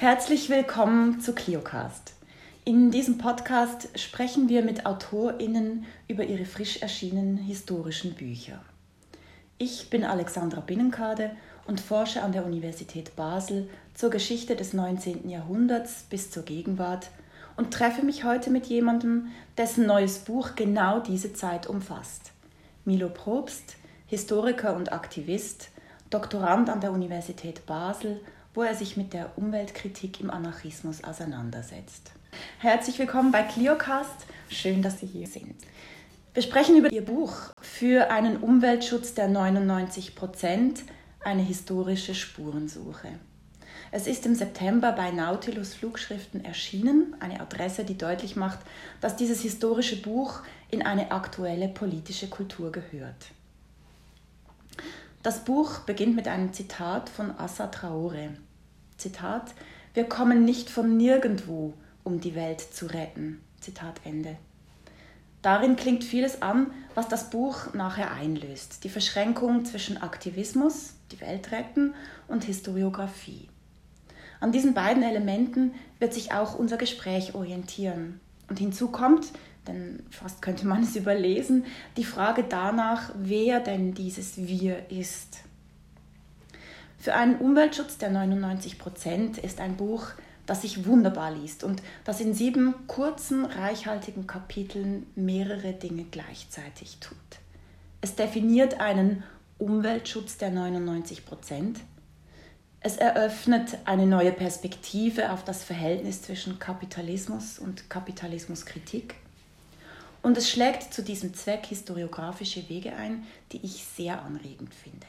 Herzlich willkommen zu ClioCast. In diesem Podcast sprechen wir mit AutorInnen über ihre frisch erschienenen historischen Bücher. Ich bin Alexandra Binnenkade und forsche an der Universität Basel zur Geschichte des 19. Jahrhunderts bis zur Gegenwart und treffe mich heute mit jemandem, dessen neues Buch genau diese Zeit umfasst. Milo Probst, Historiker und Aktivist, Doktorand an der Universität Basel, wo er sich mit der Umweltkritik im Anarchismus auseinandersetzt. Herzlich willkommen bei ClioCast. Schön, dass Sie hier sind. Wir sprechen über Ihr Buch für einen Umweltschutz der 99 Prozent, eine historische Spurensuche. Es ist im September bei Nautilus Flugschriften erschienen, eine Adresse, die deutlich macht, dass dieses historische Buch in eine aktuelle politische Kultur gehört. Das Buch beginnt mit einem Zitat von Assa Traore. Zitat: Wir kommen nicht von nirgendwo, um die Welt zu retten. Zitat Ende. Darin klingt vieles an, was das Buch nachher einlöst. Die Verschränkung zwischen Aktivismus, die Welt retten, und Historiographie. An diesen beiden Elementen wird sich auch unser Gespräch orientieren. Und hinzu kommt, denn fast könnte man es überlesen, die Frage danach, wer denn dieses Wir ist. Für einen Umweltschutz der 99 Prozent ist ein Buch, das sich wunderbar liest und das in sieben kurzen, reichhaltigen Kapiteln mehrere Dinge gleichzeitig tut. Es definiert einen Umweltschutz der 99 Prozent. Es eröffnet eine neue Perspektive auf das Verhältnis zwischen Kapitalismus und Kapitalismuskritik. Und es schlägt zu diesem Zweck historiografische Wege ein, die ich sehr anregend finde.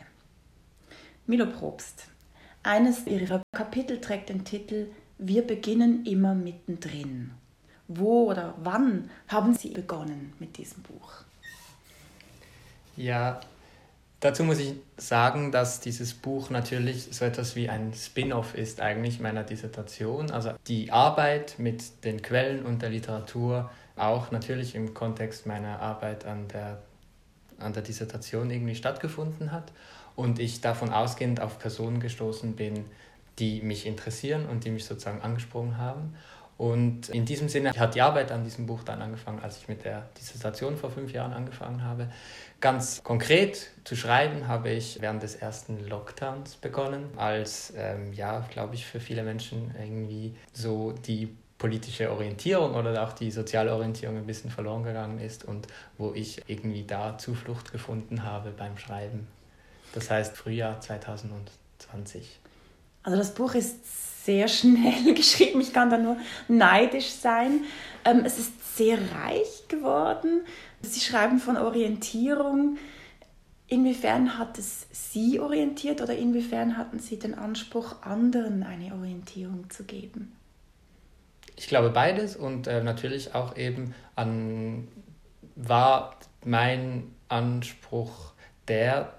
Milo Probst. Eines ihrer Kapitel trägt den Titel Wir beginnen immer mittendrin. Wo oder wann haben Sie begonnen mit diesem Buch? Ja, dazu muss ich sagen, dass dieses Buch natürlich so etwas wie ein Spin-off ist eigentlich meiner Dissertation. Also die Arbeit mit den Quellen und der Literatur auch natürlich im Kontext meiner Arbeit an der, an der Dissertation irgendwie stattgefunden hat und ich davon ausgehend auf Personen gestoßen bin, die mich interessieren und die mich sozusagen angesprochen haben. Und in diesem Sinne hat die Arbeit an diesem Buch dann angefangen, als ich mit der Dissertation vor fünf Jahren angefangen habe. Ganz konkret zu schreiben habe ich während des ersten Lockdowns begonnen, als, ähm, ja, glaube ich, für viele Menschen irgendwie so die politische Orientierung oder auch die soziale Orientierung ein bisschen verloren gegangen ist und wo ich irgendwie da Zuflucht gefunden habe beim Schreiben. Das heißt Frühjahr 2020. Also das Buch ist sehr schnell geschrieben, ich kann da nur neidisch sein. Ähm, es ist sehr reich geworden. Sie schreiben von Orientierung. Inwiefern hat es Sie orientiert oder inwiefern hatten Sie den Anspruch, anderen eine Orientierung zu geben? Ich glaube beides und äh, natürlich auch eben an war mein Anspruch der,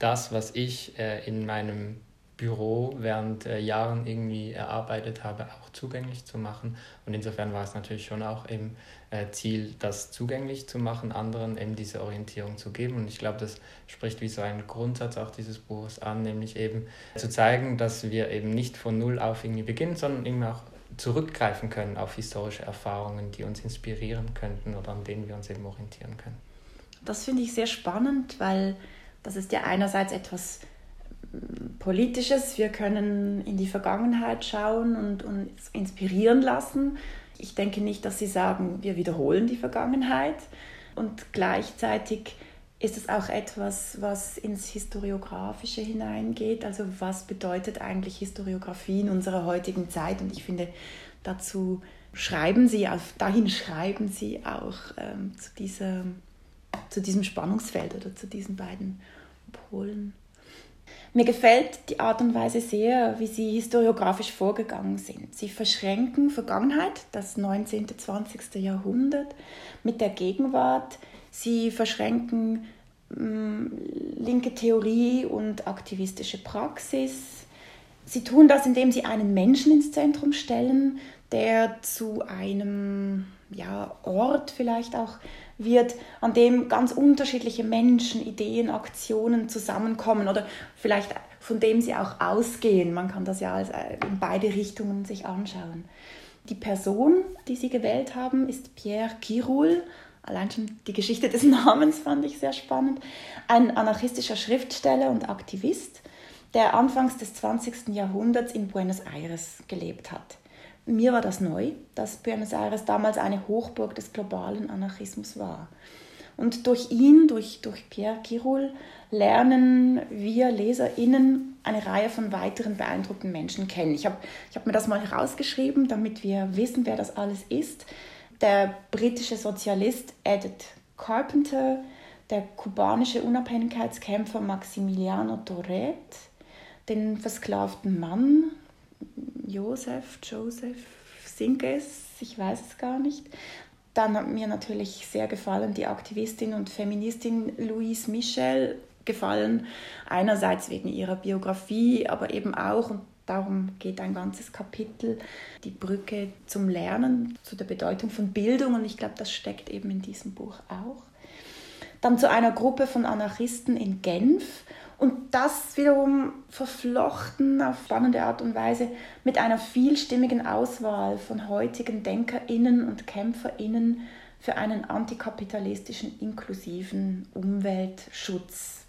das, was ich äh, in meinem Büro während äh, Jahren irgendwie erarbeitet habe, auch zugänglich zu machen. Und insofern war es natürlich schon auch im äh, Ziel, das zugänglich zu machen, anderen eben diese Orientierung zu geben. Und ich glaube, das spricht wie so ein Grundsatz auch dieses Buches an, nämlich eben zu zeigen, dass wir eben nicht von Null auf irgendwie beginnen, sondern eben auch zurückgreifen können auf historische Erfahrungen, die uns inspirieren könnten oder an denen wir uns eben orientieren können. Das finde ich sehr spannend, weil das ist ja einerseits etwas mm, Politisches. Wir können in die Vergangenheit schauen und uns inspirieren lassen. Ich denke nicht, dass Sie sagen, wir wiederholen die Vergangenheit. Und gleichzeitig ist es auch etwas, was ins Historiografische hineingeht. Also was bedeutet eigentlich Historiografie in unserer heutigen Zeit? Und ich finde, dazu schreiben Sie, auf, dahin schreiben Sie auch ähm, zu, dieser, zu diesem Spannungsfeld oder zu diesen beiden Polen. Mir gefällt die Art und Weise sehr, wie Sie historiografisch vorgegangen sind. Sie verschränken Vergangenheit, das 19., 20. Jahrhundert, mit der Gegenwart Sie verschränken mm, linke Theorie und aktivistische Praxis. Sie tun das, indem sie einen Menschen ins Zentrum stellen, der zu einem ja, Ort vielleicht auch wird, an dem ganz unterschiedliche Menschen, Ideen, Aktionen zusammenkommen oder vielleicht von dem sie auch ausgehen. Man kann das ja als, äh, in beide Richtungen sich anschauen. Die Person, die sie gewählt haben, ist Pierre Kirul. Allein schon die Geschichte des Namens fand ich sehr spannend. Ein anarchistischer Schriftsteller und Aktivist, der anfangs des 20. Jahrhunderts in Buenos Aires gelebt hat. Mir war das neu, dass Buenos Aires damals eine Hochburg des globalen Anarchismus war. Und durch ihn, durch, durch Pierre Kirul, lernen wir LeserInnen eine Reihe von weiteren beeindruckten Menschen kennen. Ich habe ich hab mir das mal herausgeschrieben, damit wir wissen, wer das alles ist. Der britische Sozialist Edith Carpenter, der kubanische Unabhängigkeitskämpfer Maximiliano Torret, den versklavten Mann Joseph, Joseph Sinkes, ich weiß es gar nicht, dann hat mir natürlich sehr gefallen die Aktivistin und Feministin Louise Michel gefallen. Einerseits wegen ihrer Biografie, aber eben auch, und darum geht ein ganzes Kapitel, die Brücke zum Lernen, zu der Bedeutung von Bildung. Und ich glaube, das steckt eben in diesem Buch auch. Dann zu einer Gruppe von Anarchisten in Genf und das wiederum verflochten auf spannende Art und Weise mit einer vielstimmigen Auswahl von heutigen DenkerInnen und KämpferInnen für einen antikapitalistischen, inklusiven Umweltschutz.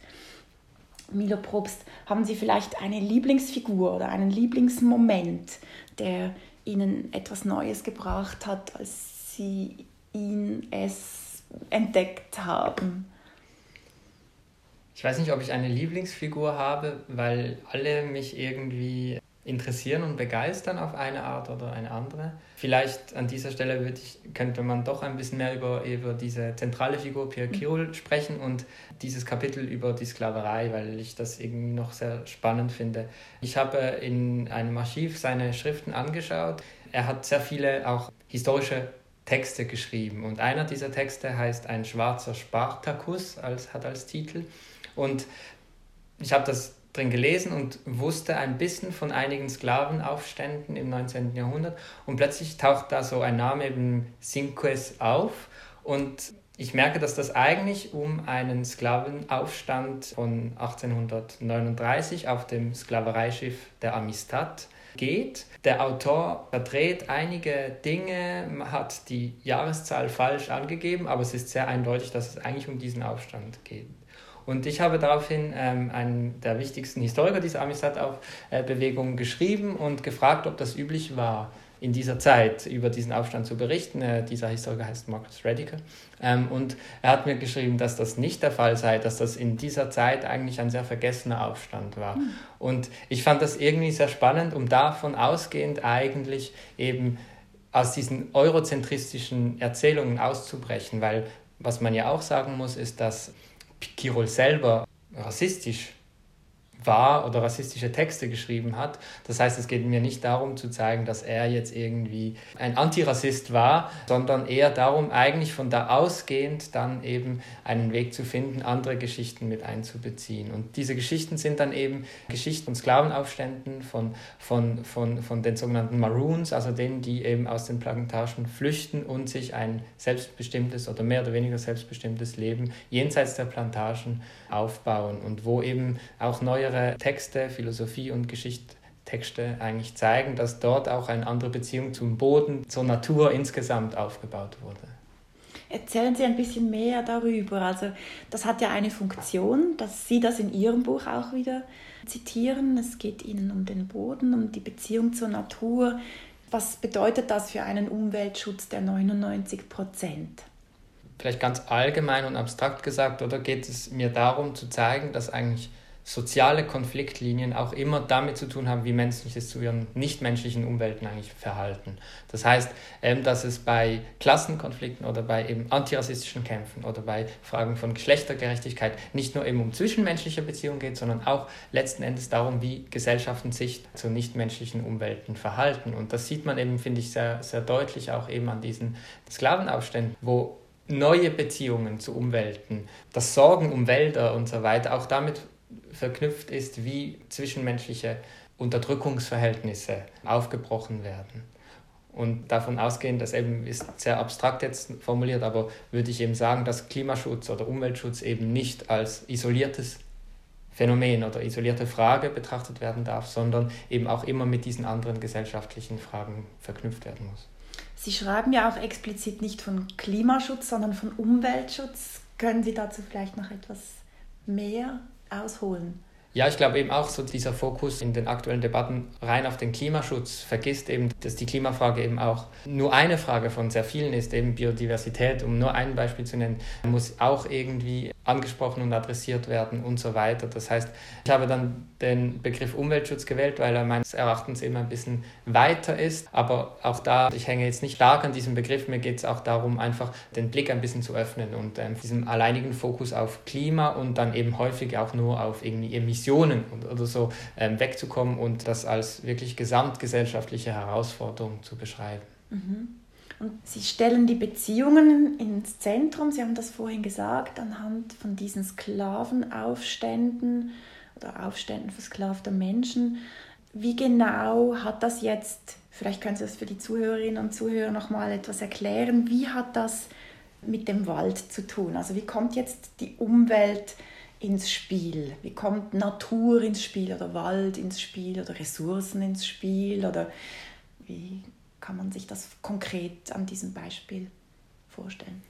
Milo Probst, haben Sie vielleicht eine Lieblingsfigur oder einen Lieblingsmoment, der Ihnen etwas Neues gebracht hat, als Sie ihn es entdeckt haben? Ich weiß nicht, ob ich eine Lieblingsfigur habe, weil alle mich irgendwie interessieren und begeistern auf eine Art oder eine andere. Vielleicht an dieser Stelle ich, könnte man doch ein bisschen mehr über, über diese zentrale Figur Pierre mhm. Kirul sprechen und dieses Kapitel über die Sklaverei, weil ich das irgendwie noch sehr spannend finde. Ich habe in einem Archiv seine Schriften angeschaut. Er hat sehr viele auch historische Texte geschrieben und einer dieser Texte heißt Ein schwarzer Spartakus, als, hat als Titel. Und ich habe das drin gelesen und wusste ein bisschen von einigen Sklavenaufständen im 19. Jahrhundert und plötzlich taucht da so ein Name eben Cinques auf und ich merke, dass das eigentlich um einen Sklavenaufstand von 1839 auf dem Sklavereischiff der Amistad geht. Der Autor verdreht einige Dinge, hat die Jahreszahl falsch angegeben, aber es ist sehr eindeutig, dass es eigentlich um diesen Aufstand geht. Und ich habe daraufhin ähm, einen der wichtigsten Historiker dieser Amistad-Bewegung geschrieben und gefragt, ob das üblich war, in dieser Zeit über diesen Aufstand zu berichten. Äh, dieser Historiker heißt Marcus Rediker. Ähm, und er hat mir geschrieben, dass das nicht der Fall sei, dass das in dieser Zeit eigentlich ein sehr vergessener Aufstand war. Mhm. Und ich fand das irgendwie sehr spannend, um davon ausgehend eigentlich eben aus diesen eurozentristischen Erzählungen auszubrechen, weil was man ja auch sagen muss, ist, dass Kirol selber rassistisch war oder rassistische Texte geschrieben hat. Das heißt, es geht mir nicht darum zu zeigen, dass er jetzt irgendwie ein Antirassist war, sondern eher darum, eigentlich von da ausgehend dann eben einen Weg zu finden, andere Geschichten mit einzubeziehen. Und diese Geschichten sind dann eben Geschichten von Sklavenaufständen, von, von, von, von den sogenannten Maroons, also denen, die eben aus den Plantagen flüchten und sich ein selbstbestimmtes oder mehr oder weniger selbstbestimmtes Leben jenseits der Plantagen aufbauen und wo eben auch neue ihre Texte, Philosophie und Geschichtstexte eigentlich zeigen, dass dort auch eine andere Beziehung zum Boden, zur Natur insgesamt aufgebaut wurde. Erzählen Sie ein bisschen mehr darüber. Also das hat ja eine Funktion, dass Sie das in Ihrem Buch auch wieder zitieren. Es geht Ihnen um den Boden, um die Beziehung zur Natur. Was bedeutet das für einen Umweltschutz der 99 Prozent? Vielleicht ganz allgemein und abstrakt gesagt, oder geht es mir darum zu zeigen, dass eigentlich soziale Konfliktlinien auch immer damit zu tun haben, wie Menschen sich zu ihren nichtmenschlichen Umwelten eigentlich verhalten. Das heißt, ähm, dass es bei Klassenkonflikten oder bei eben antirassistischen Kämpfen oder bei Fragen von Geschlechtergerechtigkeit nicht nur eben um zwischenmenschliche Beziehungen geht, sondern auch letzten Endes darum, wie Gesellschaften sich zu nichtmenschlichen Umwelten verhalten. Und das sieht man eben, finde ich, sehr, sehr deutlich auch eben an diesen Sklavenaufständen, wo neue Beziehungen zu Umwelten, das Sorgen um Wälder und so weiter auch damit verknüpft ist, wie zwischenmenschliche Unterdrückungsverhältnisse aufgebrochen werden. Und davon ausgehend, das eben ist sehr abstrakt jetzt formuliert, aber würde ich eben sagen, dass Klimaschutz oder Umweltschutz eben nicht als isoliertes Phänomen oder isolierte Frage betrachtet werden darf, sondern eben auch immer mit diesen anderen gesellschaftlichen Fragen verknüpft werden muss. Sie schreiben ja auch explizit nicht von Klimaschutz, sondern von Umweltschutz. Können Sie dazu vielleicht noch etwas mehr ausholen? Ja, ich glaube eben auch so dieser Fokus in den aktuellen Debatten rein auf den Klimaschutz vergisst eben, dass die Klimafrage eben auch nur eine Frage von sehr vielen ist, eben Biodiversität, um nur ein Beispiel zu nennen, muss auch irgendwie angesprochen und adressiert werden und so weiter. Das heißt, ich habe dann den Begriff Umweltschutz gewählt, weil er meines Erachtens immer ein bisschen weiter ist. Aber auch da, ich hänge jetzt nicht stark an diesem Begriff, mir geht es auch darum, einfach den Blick ein bisschen zu öffnen und ähm, diesem alleinigen Fokus auf Klima und dann eben häufig auch nur auf irgendwie Emissionen oder so ähm, wegzukommen und das als wirklich gesamtgesellschaftliche Herausforderung zu beschreiben. Mhm. Und Sie stellen die Beziehungen ins Zentrum. Sie haben das vorhin gesagt, anhand von diesen Sklavenaufständen oder Aufständen versklavter Menschen. Wie genau hat das jetzt, vielleicht können Sie das für die Zuhörerinnen und Zuhörer noch mal etwas erklären, wie hat das mit dem Wald zu tun? Also wie kommt jetzt die Umwelt ins Spiel? Wie kommt Natur ins Spiel oder Wald ins Spiel oder Ressourcen ins Spiel oder wie kann man sich das konkret an diesem Beispiel vorstellen?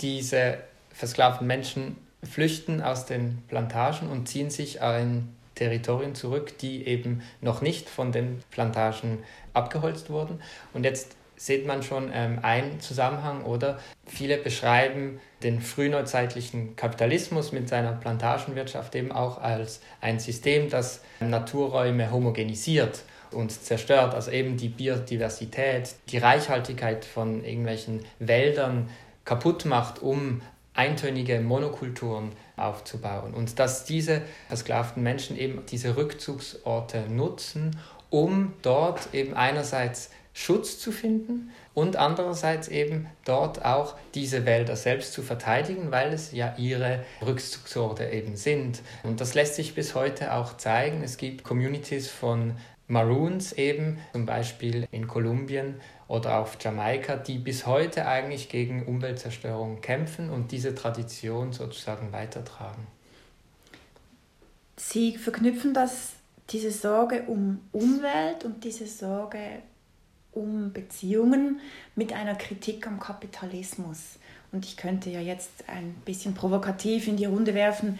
Diese versklavten Menschen flüchten aus den Plantagen und ziehen sich in Territorien zurück, die eben noch nicht von den Plantagen abgeholzt wurden. Und jetzt sieht man schon ähm, einen Zusammenhang, oder? Viele beschreiben den frühneuzeitlichen Kapitalismus mit seiner Plantagenwirtschaft eben auch als ein System, das Naturräume homogenisiert und zerstört, also eben die Biodiversität, die Reichhaltigkeit von irgendwelchen Wäldern kaputt macht, um eintönige Monokulturen aufzubauen. Und dass diese versklavten Menschen eben diese Rückzugsorte nutzen, um dort eben einerseits Schutz zu finden und andererseits eben dort auch diese Wälder selbst zu verteidigen, weil es ja ihre Rückzugsorte eben sind. Und das lässt sich bis heute auch zeigen. Es gibt Communities von Maroons eben, zum Beispiel in Kolumbien oder auf Jamaika, die bis heute eigentlich gegen Umweltzerstörung kämpfen und diese Tradition sozusagen weitertragen. Sie verknüpfen das, diese Sorge um Umwelt und diese Sorge um Beziehungen mit einer Kritik am Kapitalismus. Und ich könnte ja jetzt ein bisschen provokativ in die Runde werfen,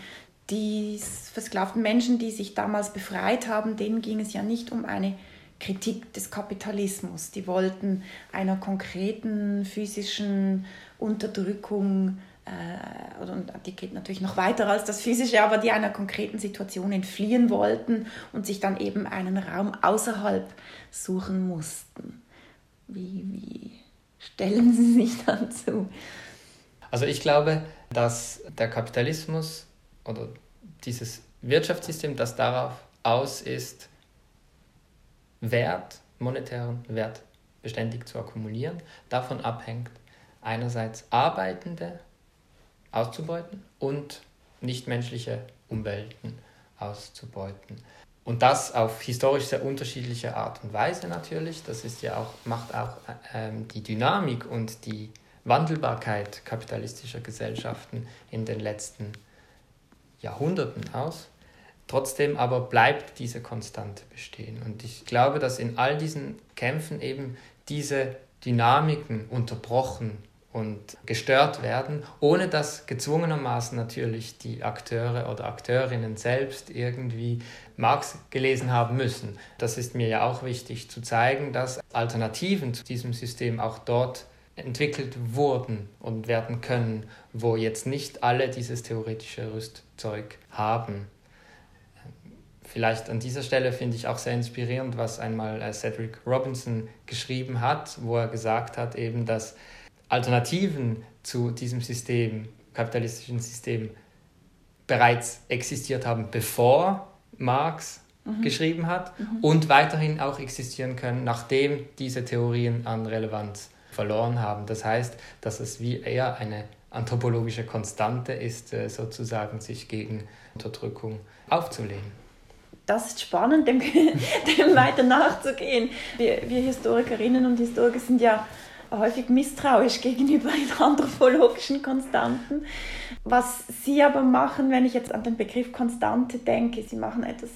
die versklavten Menschen, die sich damals befreit haben, denen ging es ja nicht um eine Kritik des Kapitalismus. Die wollten einer konkreten physischen Unterdrückung, äh, oder die geht natürlich noch weiter als das physische, aber die einer konkreten Situation entfliehen wollten und sich dann eben einen Raum außerhalb suchen mussten. Wie, wie stellen Sie sich dazu? Also ich glaube, dass der Kapitalismus oder dieses Wirtschaftssystem, das darauf aus ist, Wert, monetären Wert beständig zu akkumulieren, davon abhängt, einerseits Arbeitende auszubeuten und nichtmenschliche Umwelten auszubeuten. Und das auf historisch sehr unterschiedliche Art und Weise natürlich. Das ist ja auch, macht auch ähm, die Dynamik und die Wandelbarkeit kapitalistischer Gesellschaften in den letzten Jahrhunderten aus. Trotzdem aber bleibt diese Konstante bestehen. Und ich glaube, dass in all diesen Kämpfen eben diese Dynamiken unterbrochen und gestört werden, ohne dass gezwungenermaßen natürlich die Akteure oder Akteurinnen selbst irgendwie Marx gelesen haben müssen. Das ist mir ja auch wichtig zu zeigen, dass Alternativen zu diesem System auch dort entwickelt wurden und werden können, wo jetzt nicht alle dieses theoretische Rüstzeug haben. Vielleicht an dieser Stelle finde ich auch sehr inspirierend, was einmal äh, Cedric Robinson geschrieben hat, wo er gesagt hat, eben, dass Alternativen zu diesem System, kapitalistischen System, bereits existiert haben, bevor Marx mhm. geschrieben hat mhm. und weiterhin auch existieren können, nachdem diese Theorien an Relevanz verloren haben. Das heißt, dass es wie eher eine anthropologische Konstante ist, äh, sozusagen sich gegen Unterdrückung aufzulehnen. Das ist spannend, dem, dem weiter nachzugehen. Wir, wir Historikerinnen und Historiker sind ja häufig misstrauisch gegenüber den anthropologischen Konstanten. Was sie aber machen, wenn ich jetzt an den Begriff Konstante denke, sie machen etwas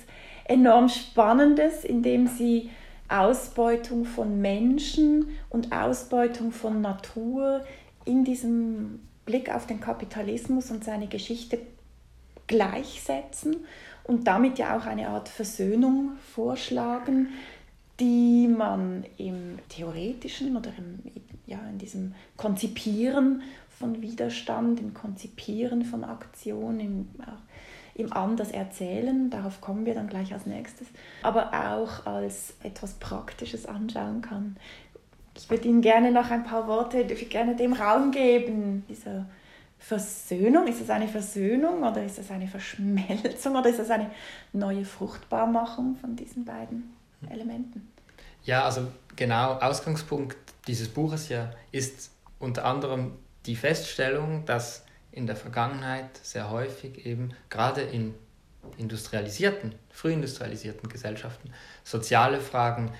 enorm Spannendes, indem sie Ausbeutung von Menschen und Ausbeutung von Natur in diesem Blick auf den Kapitalismus und seine Geschichte gleichsetzen und damit ja auch eine Art Versöhnung vorschlagen, die man im theoretischen oder im, ja, in diesem Konzipieren von Widerstand, im Konzipieren von Aktion, im, im anders erzählen, darauf kommen wir dann gleich als nächstes, aber auch als etwas Praktisches anschauen kann. Ich würde Ihnen gerne noch ein paar Worte, gerne dem Raum geben, dieser Versöhnung? Ist es eine Versöhnung oder ist es eine Verschmelzung oder ist es eine neue Fruchtbarmachung von diesen beiden Elementen? Ja, also genau, Ausgangspunkt dieses Buches ja ist unter anderem die Feststellung, dass in der Vergangenheit sehr häufig eben gerade in industrialisierten, frühindustrialisierten Gesellschaften soziale Fragen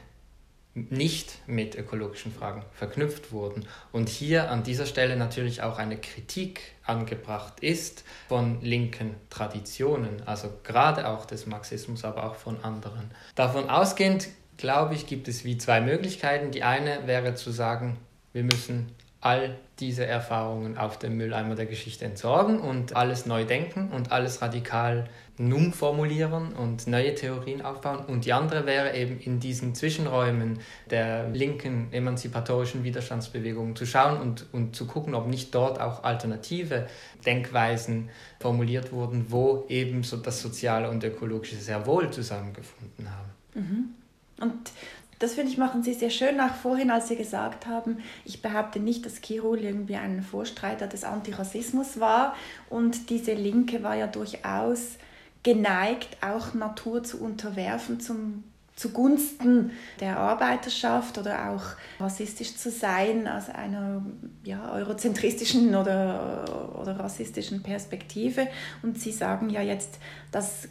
nicht mit ökologischen Fragen verknüpft wurden. Und hier an dieser Stelle natürlich auch eine Kritik angebracht ist von linken Traditionen, also gerade auch des Marxismus, aber auch von anderen. Davon ausgehend, glaube ich, gibt es wie zwei Möglichkeiten. Die eine wäre zu sagen, wir müssen all diese Erfahrungen auf dem Mülleimer der Geschichte entsorgen und alles neu denken und alles radikal nun formulieren und neue Theorien aufbauen. Und die andere wäre eben in diesen Zwischenräumen der linken emanzipatorischen Widerstandsbewegung zu schauen und, und zu gucken, ob nicht dort auch alternative Denkweisen formuliert wurden, wo eben so das Soziale und Ökologische sehr wohl zusammengefunden haben. Mhm. Und das finde ich, machen Sie sehr schön nach vorhin, als Sie gesagt haben, ich behaupte nicht, dass Kirul irgendwie ein Vorstreiter des Antirassismus war. Und diese Linke war ja durchaus geneigt, auch Natur zu unterwerfen zum zugunsten der Arbeiterschaft oder auch rassistisch zu sein aus einer ja, eurozentristischen oder, oder rassistischen Perspektive. Und Sie sagen ja jetzt, das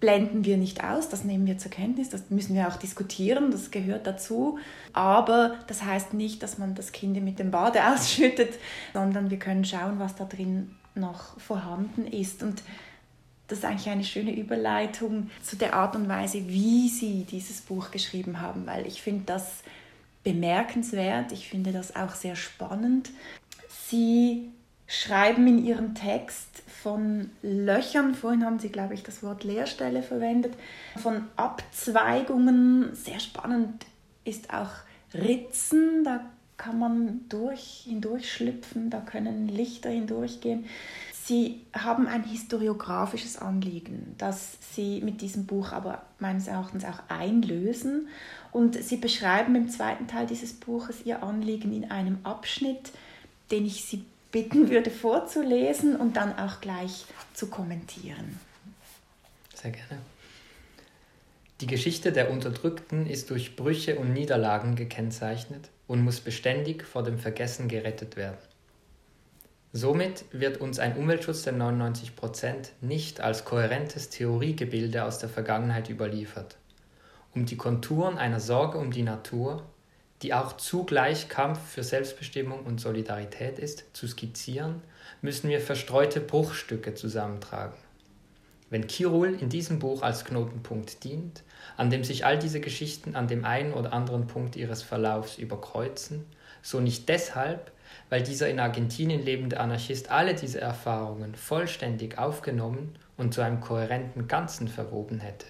blenden wir nicht aus, das nehmen wir zur Kenntnis, das müssen wir auch diskutieren, das gehört dazu. Aber das heißt nicht, dass man das Kind mit dem Bade ausschüttet, sondern wir können schauen, was da drin noch vorhanden ist. Und das ist eigentlich eine schöne Überleitung zu der Art und Weise, wie Sie dieses Buch geschrieben haben, weil ich finde das bemerkenswert, ich finde das auch sehr spannend. Sie schreiben in Ihrem Text von Löchern, vorhin haben Sie, glaube ich, das Wort Leerstelle verwendet, von Abzweigungen, sehr spannend ist auch Ritzen, da kann man durch, hindurchschlüpfen, da können Lichter hindurchgehen. Sie haben ein historiografisches Anliegen, das Sie mit diesem Buch aber meines Erachtens auch einlösen. Und Sie beschreiben im zweiten Teil dieses Buches Ihr Anliegen in einem Abschnitt, den ich Sie bitten würde vorzulesen und dann auch gleich zu kommentieren. Sehr gerne. Die Geschichte der Unterdrückten ist durch Brüche und Niederlagen gekennzeichnet und muss beständig vor dem Vergessen gerettet werden. Somit wird uns ein Umweltschutz der 99% nicht als kohärentes Theoriegebilde aus der Vergangenheit überliefert. Um die Konturen einer Sorge um die Natur, die auch zugleich Kampf für Selbstbestimmung und Solidarität ist, zu skizzieren, müssen wir verstreute Bruchstücke zusammentragen. Wenn Kirul in diesem Buch als Knotenpunkt dient, an dem sich all diese Geschichten an dem einen oder anderen Punkt ihres Verlaufs überkreuzen, so nicht deshalb, weil dieser in Argentinien lebende Anarchist alle diese Erfahrungen vollständig aufgenommen und zu einem kohärenten Ganzen verwoben hätte.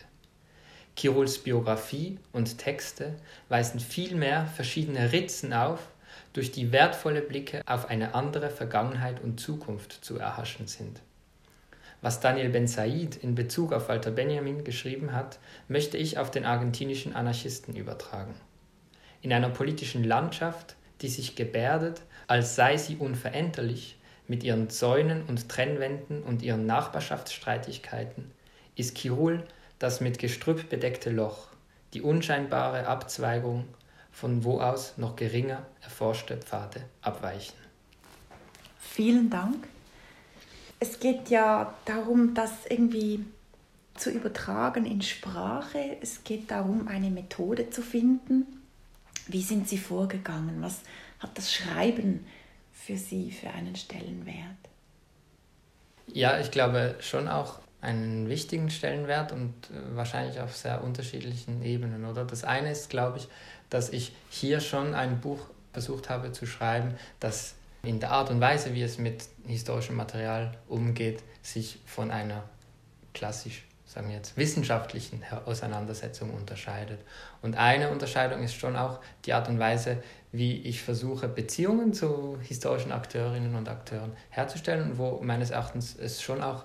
Kiruls Biografie und Texte weisen vielmehr verschiedene Ritzen auf, durch die wertvolle Blicke auf eine andere Vergangenheit und Zukunft zu erhaschen sind. Was Daniel Ben Said in Bezug auf Walter Benjamin geschrieben hat, möchte ich auf den argentinischen Anarchisten übertragen. In einer politischen Landschaft, die sich gebärdet, als sei sie unveränderlich, mit ihren Zäunen und Trennwänden und ihren Nachbarschaftsstreitigkeiten, ist Kirul das mit Gestrüpp bedeckte Loch, die unscheinbare Abzweigung, von wo aus noch geringer erforschte Pfade abweichen. Vielen Dank. Es geht ja darum, das irgendwie zu übertragen in Sprache. Es geht darum, eine Methode zu finden. Wie sind Sie vorgegangen? Was hat das Schreiben für Sie für einen Stellenwert? Ja, ich glaube schon auch einen wichtigen Stellenwert und äh, wahrscheinlich auf sehr unterschiedlichen Ebenen, oder? Das eine ist, glaube ich, dass ich hier schon ein Buch versucht habe zu schreiben, das in der Art und Weise, wie es mit historischem Material umgeht, sich von einer klassisch, sagen wir jetzt, wissenschaftlichen Auseinandersetzung unterscheidet. Und eine Unterscheidung ist schon auch die Art und Weise, wie ich versuche, Beziehungen zu historischen Akteurinnen und Akteuren herzustellen, wo meines Erachtens es schon auch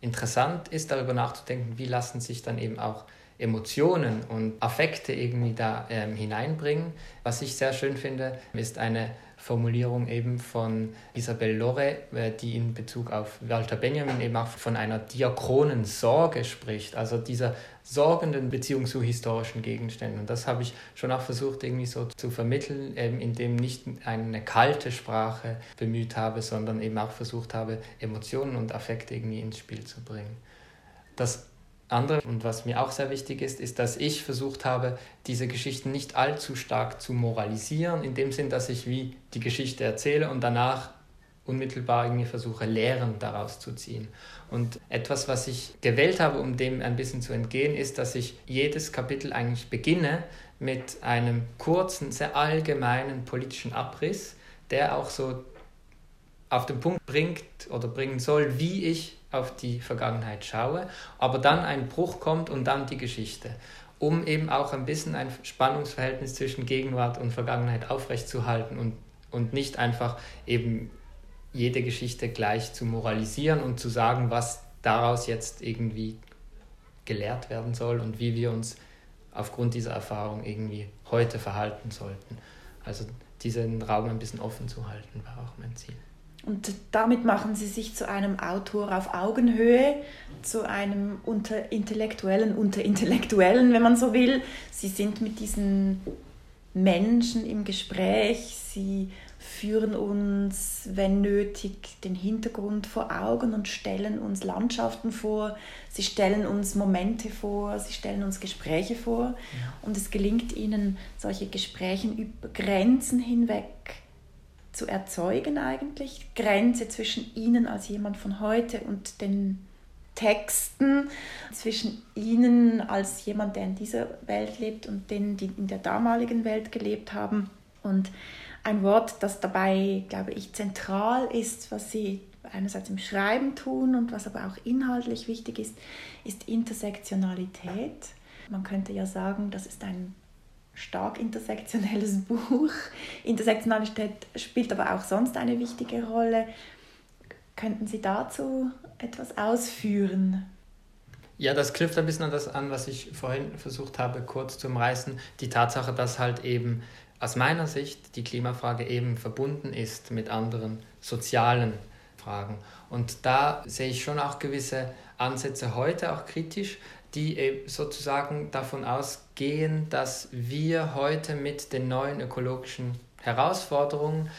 interessant ist, darüber nachzudenken, wie lassen sich dann eben auch Emotionen und Affekte irgendwie da ähm, hineinbringen. Was ich sehr schön finde, ist eine Formulierung eben von Isabelle Lore, äh, die in Bezug auf Walter Benjamin eben auch von einer diachronen Sorge spricht, also dieser sorgenden Beziehung zu historischen Gegenständen. Und das habe ich schon auch versucht irgendwie so zu vermitteln, indem nicht eine kalte Sprache bemüht habe, sondern eben auch versucht habe, Emotionen und Affekte irgendwie ins Spiel zu bringen. Das andere und was mir auch sehr wichtig ist, ist, dass ich versucht habe, diese Geschichten nicht allzu stark zu moralisieren, in dem Sinn, dass ich wie die Geschichte erzähle und danach unmittelbar irgendwie versuche, Lehren daraus zu ziehen. Und etwas, was ich gewählt habe, um dem ein bisschen zu entgehen, ist, dass ich jedes Kapitel eigentlich beginne mit einem kurzen, sehr allgemeinen politischen Abriss, der auch so auf den Punkt bringt oder bringen soll, wie ich auf die Vergangenheit schaue, aber dann ein Bruch kommt und dann die Geschichte, um eben auch ein bisschen ein Spannungsverhältnis zwischen Gegenwart und Vergangenheit aufrechtzuerhalten und, und nicht einfach eben jede Geschichte gleich zu moralisieren und zu sagen, was daraus jetzt irgendwie gelehrt werden soll und wie wir uns aufgrund dieser Erfahrung irgendwie heute verhalten sollten. Also diesen Raum ein bisschen offen zu halten, war auch mein Ziel. Und damit machen sie sich zu einem Autor auf Augenhöhe, zu einem unter Intellektuellen unter Intellektuellen, wenn man so will. Sie sind mit diesen Menschen im Gespräch, sie führen uns, wenn nötig, den Hintergrund vor Augen und stellen uns Landschaften vor, sie stellen uns Momente vor, sie stellen uns Gespräche vor. Ja. Und es gelingt ihnen, solche Gespräche über Grenzen hinweg zu erzeugen eigentlich. Grenze zwischen ihnen als jemand von heute und den Texten, zwischen ihnen als jemand, der in dieser Welt lebt und denen, die in der damaligen Welt gelebt haben. Und ein Wort, das dabei, glaube ich, zentral ist, was sie einerseits im Schreiben tun und was aber auch inhaltlich wichtig ist, ist Intersektionalität. Man könnte ja sagen, das ist ein stark intersektionelles Buch. Intersektionalität spielt aber auch sonst eine wichtige Rolle. Könnten Sie dazu etwas ausführen? Ja, das knüpft ein bisschen an das an, was ich vorhin versucht habe, kurz zu umreißen. Die Tatsache, dass halt eben aus meiner Sicht die Klimafrage eben verbunden ist mit anderen sozialen Fragen. Und da sehe ich schon auch gewisse Ansätze heute auch kritisch, die sozusagen davon ausgehen, dass wir heute mit den neuen ökologischen Herausforderungen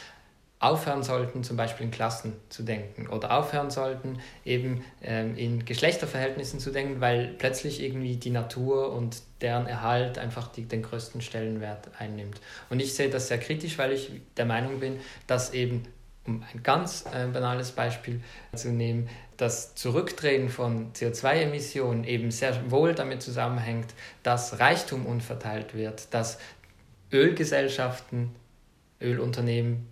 aufhören sollten, zum Beispiel in Klassen zu denken oder aufhören sollten, eben ähm, in Geschlechterverhältnissen zu denken, weil plötzlich irgendwie die Natur und deren Erhalt einfach die, den größten Stellenwert einnimmt. Und ich sehe das sehr kritisch, weil ich der Meinung bin, dass eben, um ein ganz äh, banales Beispiel zu nehmen, das Zurückdrehen von CO2-Emissionen eben sehr wohl damit zusammenhängt, dass Reichtum unverteilt wird, dass Ölgesellschaften, Ölunternehmen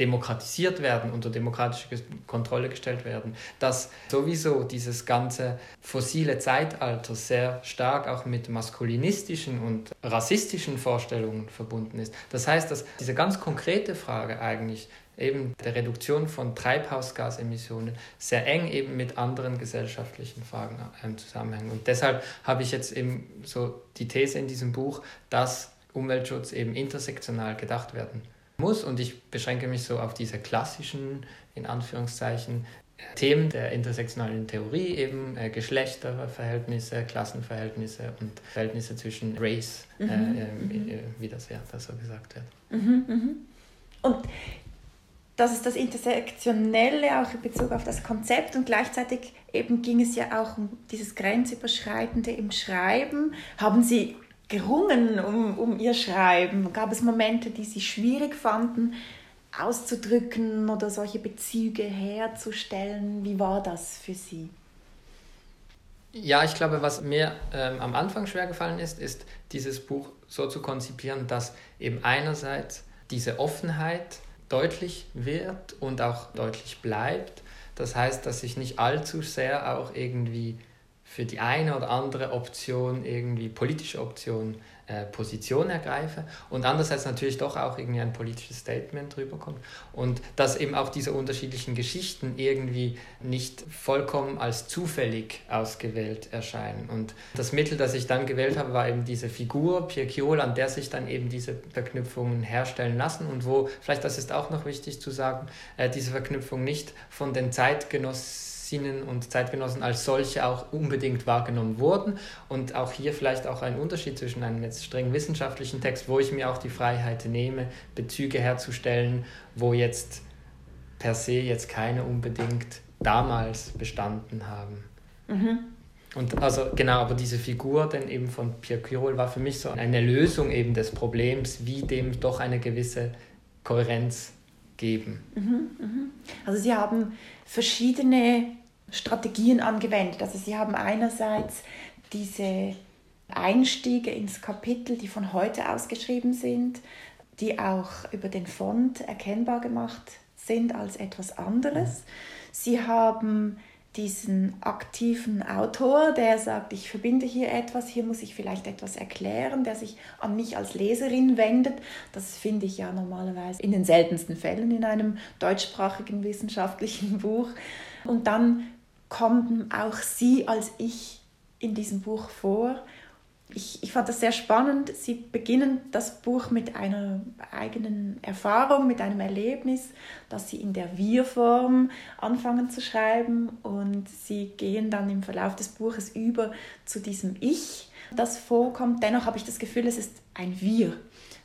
demokratisiert werden, unter demokratische Kontrolle gestellt werden, dass sowieso dieses ganze fossile Zeitalter sehr stark auch mit maskulinistischen und rassistischen Vorstellungen verbunden ist. Das heißt, dass diese ganz konkrete Frage eigentlich eben der Reduktion von Treibhausgasemissionen sehr eng eben mit anderen gesellschaftlichen Fragen ähm, zusammenhängen. Und deshalb habe ich jetzt eben so die These in diesem Buch, dass Umweltschutz eben intersektional gedacht werden muss. Und ich beschränke mich so auf diese klassischen, in Anführungszeichen, Themen der intersektionalen Theorie, eben äh, Geschlechterverhältnisse, Klassenverhältnisse und Verhältnisse zwischen Race, mhm, äh, mhm. äh, wie das ja da so gesagt wird. Mhm, mhm. Und das ist das Intersektionelle auch in Bezug auf das Konzept und gleichzeitig eben ging es ja auch um dieses Grenzüberschreitende im Schreiben. Haben Sie gerungen um, um ihr Schreiben? Gab es Momente, die Sie schwierig fanden, auszudrücken oder solche Bezüge herzustellen? Wie war das für Sie? Ja, ich glaube, was mir ähm, am Anfang schwer gefallen ist, ist dieses Buch so zu konzipieren, dass eben einerseits diese Offenheit deutlich wird und auch deutlich bleibt. Das heißt, dass ich nicht allzu sehr auch irgendwie für die eine oder andere Option, irgendwie politische Option, äh, Position ergreife und andererseits natürlich doch auch irgendwie ein politisches Statement drüber kommt und dass eben auch diese unterschiedlichen Geschichten irgendwie nicht vollkommen als zufällig ausgewählt erscheinen. Und das Mittel, das ich dann gewählt habe, war eben diese Figur, Pierciol, an der sich dann eben diese Verknüpfungen herstellen lassen und wo, vielleicht das ist auch noch wichtig zu sagen, äh, diese Verknüpfung nicht von den Zeitgenossen Zeitgenossinnen und Zeitgenossen als solche auch unbedingt wahrgenommen wurden. Und auch hier vielleicht auch ein Unterschied zwischen einem jetzt streng wissenschaftlichen Text, wo ich mir auch die Freiheit nehme, Bezüge herzustellen, wo jetzt per se jetzt keine unbedingt damals bestanden haben. Mhm. Und also genau, aber diese Figur denn eben von Pierre Quirol war für mich so eine Lösung eben des Problems, wie dem doch eine gewisse Kohärenz geben. Mhm, mhm. Also Sie haben verschiedene Strategien angewendet. Also sie haben einerseits diese Einstiege ins Kapitel, die von heute ausgeschrieben sind, die auch über den Font erkennbar gemacht sind als etwas anderes. Sie haben diesen aktiven Autor, der sagt, ich verbinde hier etwas, hier muss ich vielleicht etwas erklären, der sich an mich als Leserin wendet. Das finde ich ja normalerweise in den seltensten Fällen in einem deutschsprachigen wissenschaftlichen Buch. Und dann kommen auch sie als ich in diesem Buch vor. Ich, ich fand das sehr spannend. Sie beginnen das Buch mit einer eigenen Erfahrung, mit einem Erlebnis, dass sie in der Wir-Form anfangen zu schreiben und sie gehen dann im Verlauf des Buches über zu diesem Ich, das vorkommt. Dennoch habe ich das Gefühl, es ist ein Wir,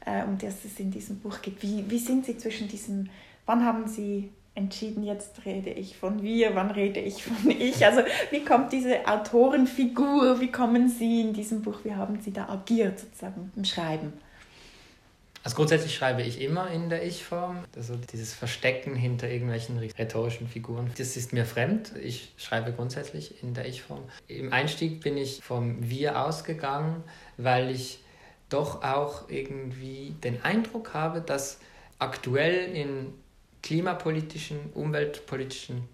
äh, um das es in diesem Buch geht. Wie, wie sind Sie zwischen diesem, wann haben Sie entschieden, jetzt rede ich von wir, wann rede ich von ich. Also wie kommt diese Autorenfigur, wie kommen Sie in diesem Buch, wie haben Sie da agiert sozusagen im Schreiben? Also grundsätzlich schreibe ich immer in der Ich-Form. Also dieses Verstecken hinter irgendwelchen rhetorischen Figuren, das ist mir fremd. Ich schreibe grundsätzlich in der Ich-Form. Im Einstieg bin ich vom Wir ausgegangen, weil ich doch auch irgendwie den Eindruck habe, dass aktuell in klimapolitischen, umweltpolitischen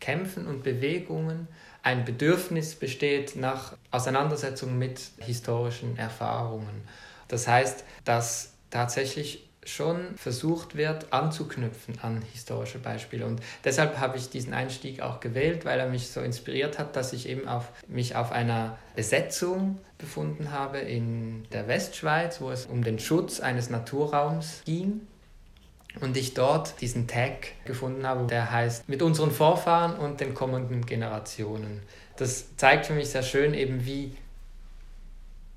Kämpfen und Bewegungen ein Bedürfnis besteht nach Auseinandersetzung mit historischen Erfahrungen. Das heißt, dass tatsächlich schon versucht wird anzuknüpfen an historische Beispiele. Und deshalb habe ich diesen Einstieg auch gewählt, weil er mich so inspiriert hat, dass ich eben auf, mich auf einer Besetzung befunden habe in der Westschweiz, wo es um den Schutz eines Naturraums ging und ich dort diesen Tag gefunden habe, der heißt mit unseren Vorfahren und den kommenden Generationen. Das zeigt für mich sehr schön eben, wie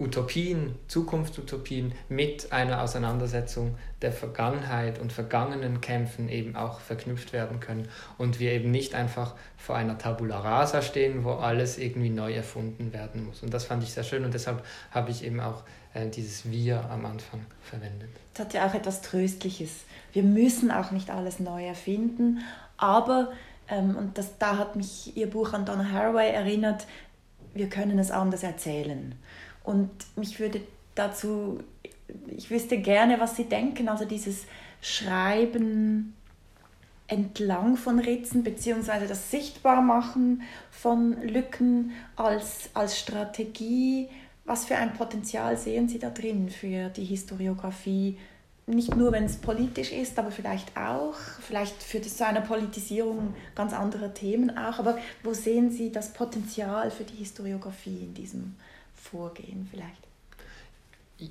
Utopien, Zukunftsutopien mit einer Auseinandersetzung der Vergangenheit und vergangenen Kämpfen eben auch verknüpft werden können und wir eben nicht einfach vor einer Tabula rasa stehen, wo alles irgendwie neu erfunden werden muss. Und das fand ich sehr schön und deshalb habe ich eben auch äh, dieses Wir am Anfang verwendet. Das hat ja auch etwas Tröstliches. Wir müssen auch nicht alles neu erfinden, aber, ähm, und das, da hat mich Ihr Buch an Donna Haraway erinnert, wir können es anders erzählen. Und mich würde dazu, ich wüsste gerne, was Sie denken, also dieses Schreiben entlang von Ritzen, beziehungsweise das Sichtbarmachen von Lücken als, als Strategie. Was für ein Potenzial sehen Sie da drin für die Historiografie? Nicht nur, wenn es politisch ist, aber vielleicht auch. Vielleicht führt es zu einer Politisierung ganz anderer Themen auch. Aber wo sehen Sie das Potenzial für die Historiografie in diesem Vorgehen vielleicht?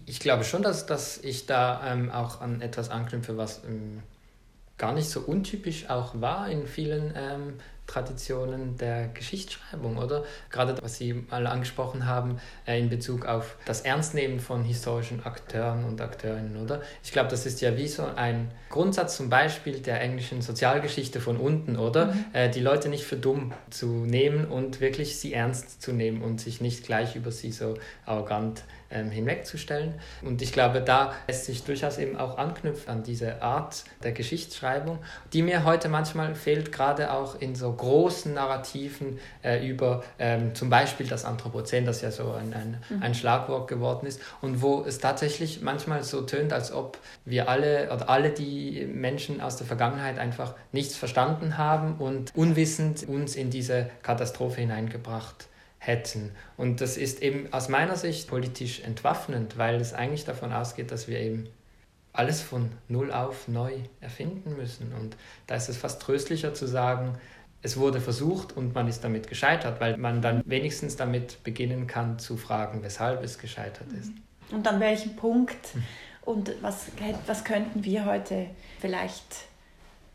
Ich glaube schon, dass, dass ich da ähm, auch an etwas anknüpfe, was ähm, gar nicht so untypisch auch war in vielen ähm, Traditionen der Geschichtsschreibung, oder? Gerade was Sie mal angesprochen haben äh, in Bezug auf das Ernstnehmen von historischen Akteuren und Akteurinnen, oder? Ich glaube, das ist ja wie so ein Grundsatz zum Beispiel der englischen Sozialgeschichte von unten, oder? Mhm. Äh, die Leute nicht für dumm zu nehmen und wirklich sie ernst zu nehmen und sich nicht gleich über sie so arrogant ähm, hinwegzustellen. Und ich glaube, da lässt sich durchaus eben auch anknüpfen an diese Art der Geschichtsschreibung, die mir heute manchmal fehlt, gerade auch in so großen Narrativen äh, über ähm, zum Beispiel das Anthropozän, das ja so ein, ein, mhm. ein Schlagwort geworden ist und wo es tatsächlich manchmal so tönt, als ob wir alle oder alle die Menschen aus der Vergangenheit einfach nichts verstanden haben und unwissend uns in diese Katastrophe hineingebracht hätten. Und das ist eben aus meiner Sicht politisch entwaffnend, weil es eigentlich davon ausgeht, dass wir eben alles von Null auf neu erfinden müssen. Und da ist es fast tröstlicher zu sagen, es wurde versucht und man ist damit gescheitert, weil man dann wenigstens damit beginnen kann zu fragen, weshalb es gescheitert ist. Und an welchem Punkt und was, was könnten wir heute vielleicht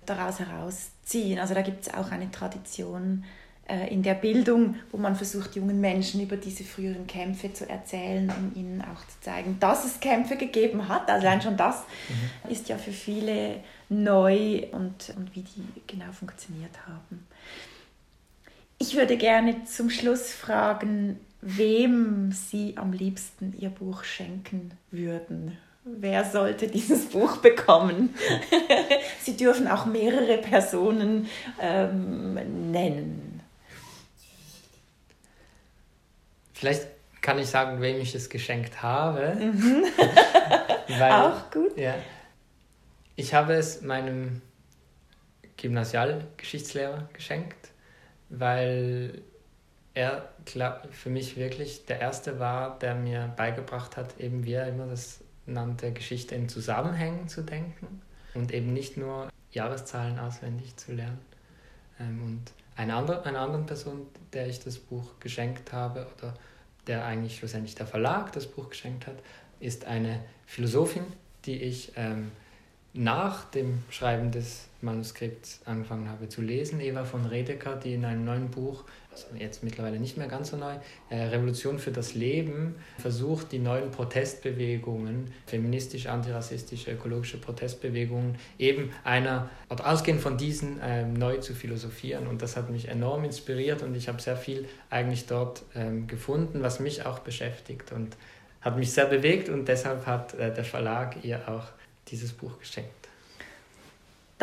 daraus herausziehen? Also da gibt es auch eine Tradition, in der Bildung, wo man versucht, jungen Menschen über diese früheren Kämpfe zu erzählen, um ihnen auch zu zeigen, dass es Kämpfe gegeben hat. Also allein schon das mhm. ist ja für viele neu und, und wie die genau funktioniert haben. Ich würde gerne zum Schluss fragen, wem Sie am liebsten Ihr Buch schenken würden. Wer sollte dieses Buch bekommen? Sie dürfen auch mehrere Personen ähm, nennen. Vielleicht kann ich sagen, wem ich es geschenkt habe. Mhm. Weil, Auch gut. Ja, ich habe es meinem Gymnasialgeschichtslehrer geschenkt, weil er für mich wirklich der Erste war, der mir beigebracht hat, eben wie er immer das nannte, Geschichte in Zusammenhängen zu denken und eben nicht nur Jahreszahlen auswendig zu lernen. Ähm, und eine andere, einer anderen Person, der ich das Buch geschenkt habe oder der eigentlich schlussendlich der Verlag das Buch geschenkt hat, ist eine Philosophin, die ich ähm, nach dem Schreiben des Manuskripts angefangen habe zu lesen, Eva von Redeker, die in einem neuen Buch, also jetzt mittlerweile nicht mehr ganz so neu, äh, Revolution für das Leben, versucht, die neuen Protestbewegungen, feministisch, antirassistische, ökologische Protestbewegungen, eben einer, ausgehend von diesen, ähm, neu zu philosophieren. Und das hat mich enorm inspiriert und ich habe sehr viel eigentlich dort ähm, gefunden, was mich auch beschäftigt und hat mich sehr bewegt und deshalb hat äh, der Verlag ihr auch dieses Buch geschenkt.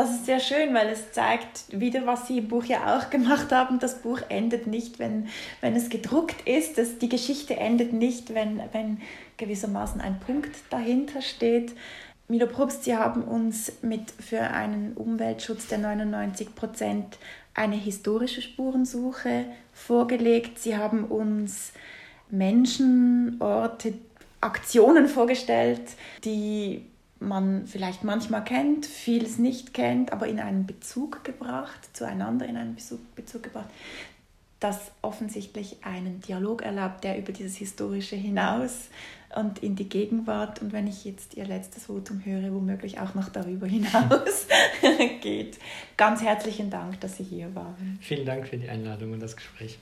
Das ist sehr schön, weil es zeigt wieder, was Sie im Buch ja auch gemacht haben. Das Buch endet nicht, wenn, wenn es gedruckt ist. Das, die Geschichte endet nicht, wenn, wenn gewissermaßen ein Punkt dahinter steht. Milo Probst, Sie haben uns mit für einen Umweltschutz der 99 Prozent eine historische Spurensuche vorgelegt. Sie haben uns Menschen, Orte, Aktionen vorgestellt, die man vielleicht manchmal kennt, vieles nicht kennt, aber in einen Bezug gebracht, zueinander in einen Bezug, gebracht, das offensichtlich einen Dialog erlaubt, der über dieses Historische hinaus und in die Gegenwart und wenn ich jetzt Ihr letztes Votum höre, womöglich auch noch darüber hinaus geht. Ganz herzlichen Dank, dass Sie hier waren. Vielen Dank für die Einladung und das Gespräch.